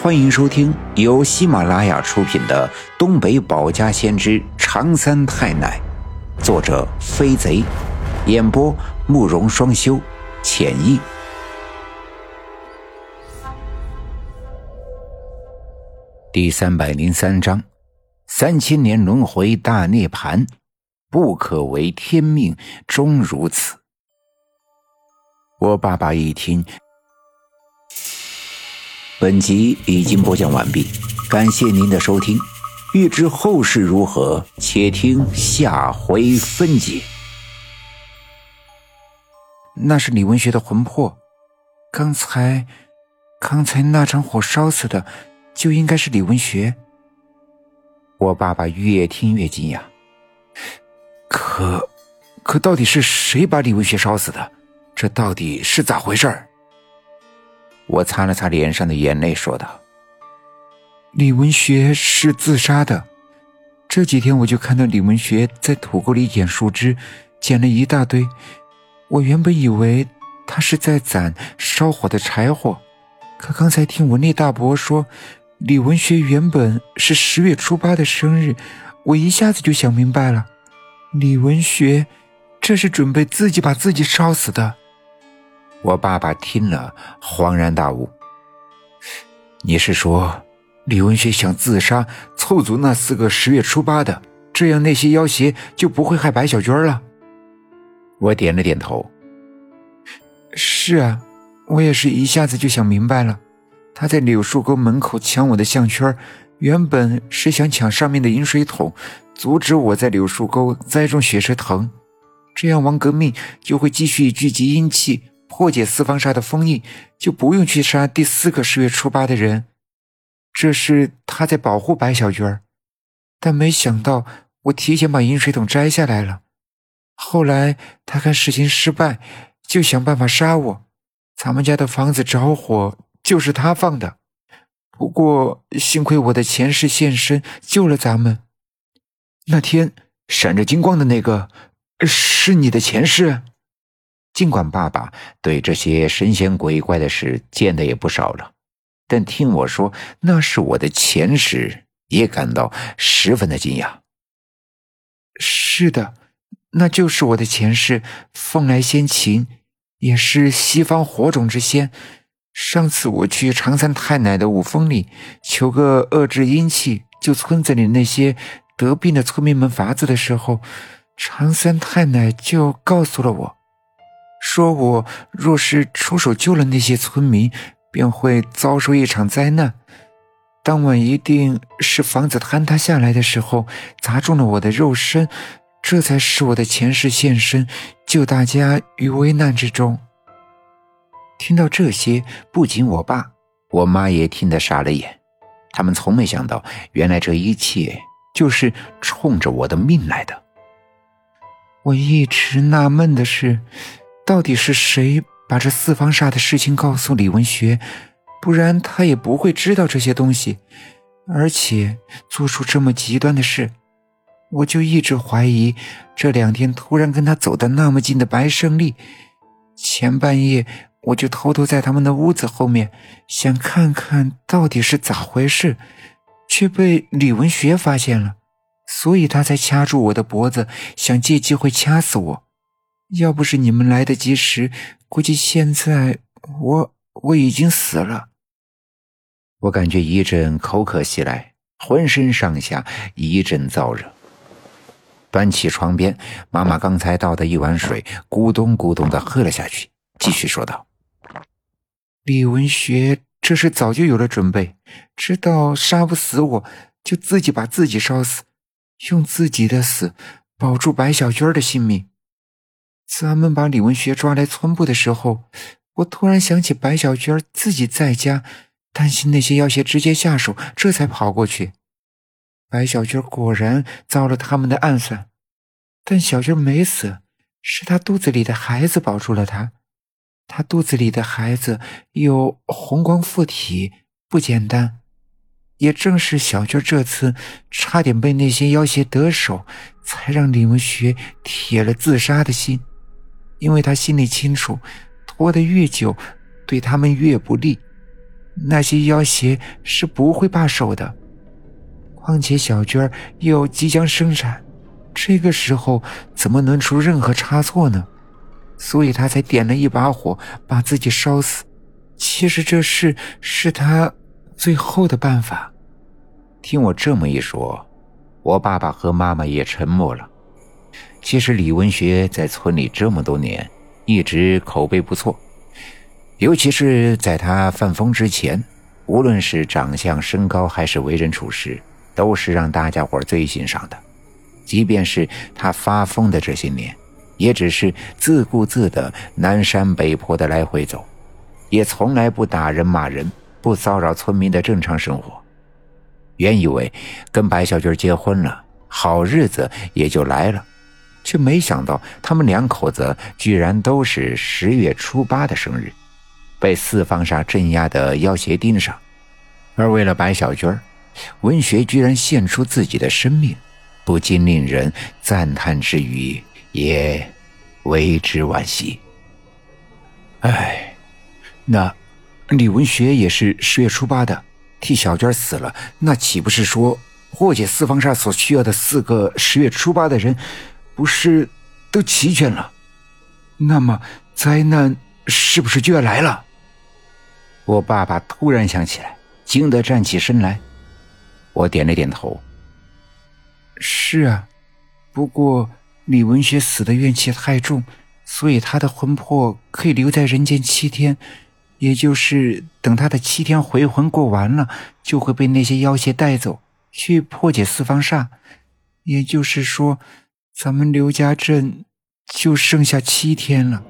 欢迎收听由喜马拉雅出品的《东北保家先知长三太奶》，作者飞贼，演播慕容双修，浅意。第三百零三章：三千年轮回大涅槃，不可为天命终如此。我爸爸一听。本集已经播讲完毕，感谢您的收听。欲知后事如何，且听下回分解。那是李文学的魂魄，刚才，刚才那场火烧死的，就应该是李文学。我爸爸越听越惊讶，可，可到底是谁把李文学烧死的？这到底是咋回事儿？我擦了擦脸上的眼泪，说道：“李文学是自杀的。这几天我就看到李文学在土沟里捡树枝，捡了一大堆。我原本以为他是在攒烧火的柴火，可刚才听文丽大伯说，李文学原本是十月初八的生日，我一下子就想明白了，李文学这是准备自己把自己烧死的。”我爸爸听了，恍然大悟。你是说，李文学想自杀，凑足那四个十月初八的，这样那些妖邪就不会害白小娟了？我点了点头。是啊，我也是一下子就想明白了。他在柳树沟门口抢我的项圈，原本是想抢上面的饮水桶，阻止我在柳树沟栽种血蛇藤，这样王革命就会继续聚集阴气。破解四方煞的封印，就不用去杀第四个十月初八的人。这是他在保护白小娟但没想到我提前把饮水桶摘下来了。后来他看事情失败，就想办法杀我。咱们家的房子着火，就是他放的。不过幸亏我的前世现身救了咱们。那天闪着金光的那个，是你的前世。尽管爸爸对这些神仙鬼怪的事见的也不少了，但听我说那是我的前世，也感到十分的惊讶。是的，那就是我的前世，凤来仙琴，也是西方火种之仙。上次我去长三太奶的五峰里求个遏制阴气、救村子里那些得病的村民们法子的时候，长三太奶就告诉了我。说我若是出手救了那些村民，便会遭受一场灾难。当晚一定是房子坍塌下来的时候砸中了我的肉身，这才使我的前世现身，救大家于危难之中。听到这些，不仅我爸、我妈也听得傻了眼。他们从没想到，原来这一切就是冲着我的命来的。我一直纳闷的是。到底是谁把这四方煞的事情告诉李文学？不然他也不会知道这些东西，而且做出这么极端的事。我就一直怀疑，这两天突然跟他走的那么近的白胜利，前半夜我就偷偷在他们的屋子后面，想看看到底是咋回事，却被李文学发现了，所以他才掐住我的脖子，想借机会掐死我。要不是你们来得及时，估计现在我我已经死了。我感觉一阵口渴袭来，浑身上下一阵燥热。端起床边妈妈刚才倒的一碗水，咕咚咕咚的喝了下去，继续说道：“李文学这是早就有了准备，知道杀不死我，就自己把自己烧死，用自己的死保住白小娟的性命。”咱们把李文学抓来村部的时候，我突然想起白小娟自己在家，担心那些要挟直接下手，这才跑过去。白小娟果然遭了他们的暗算，但小娟没死，是她肚子里的孩子保住了她。她肚子里的孩子有红光附体，不简单。也正是小娟这次差点被那些妖邪得手，才让李文学铁了自杀的心。因为他心里清楚，拖得越久，对他们越不利。那些妖邪是不会罢手的。况且小娟又即将生产，这个时候怎么能出任何差错呢？所以他才点了一把火把自己烧死。其实这事是他最后的办法。听我这么一说，我爸爸和妈妈也沉默了。其实李文学在村里这么多年，一直口碑不错，尤其是在他犯疯之前，无论是长相、身高还是为人处事，都是让大家伙最欣赏的。即便是他发疯的这些年，也只是自顾自的南山北坡的来回走，也从来不打人骂人，不骚扰村民的正常生活。原以为跟白小军结婚了，好日子也就来了，却没想到他们两口子居然都是十月初八的生日，被四方煞镇压的妖邪盯上。而为了白小娟文学居然献出自己的生命，不禁令人赞叹之余，也为之惋惜。哎，那李文学也是十月初八的。替小娟死了，那岂不是说破解四方煞所需要的四个十月初八的人，不是都齐全了？那么灾难是不是就要来了？我爸爸突然想起来，惊得站起身来。我点了点头。是啊，不过李文学死的怨气太重，所以他的魂魄可以留在人间七天。也就是等他的七天回魂过完了，就会被那些妖邪带走去破解四方煞。也就是说，咱们刘家镇就剩下七天了。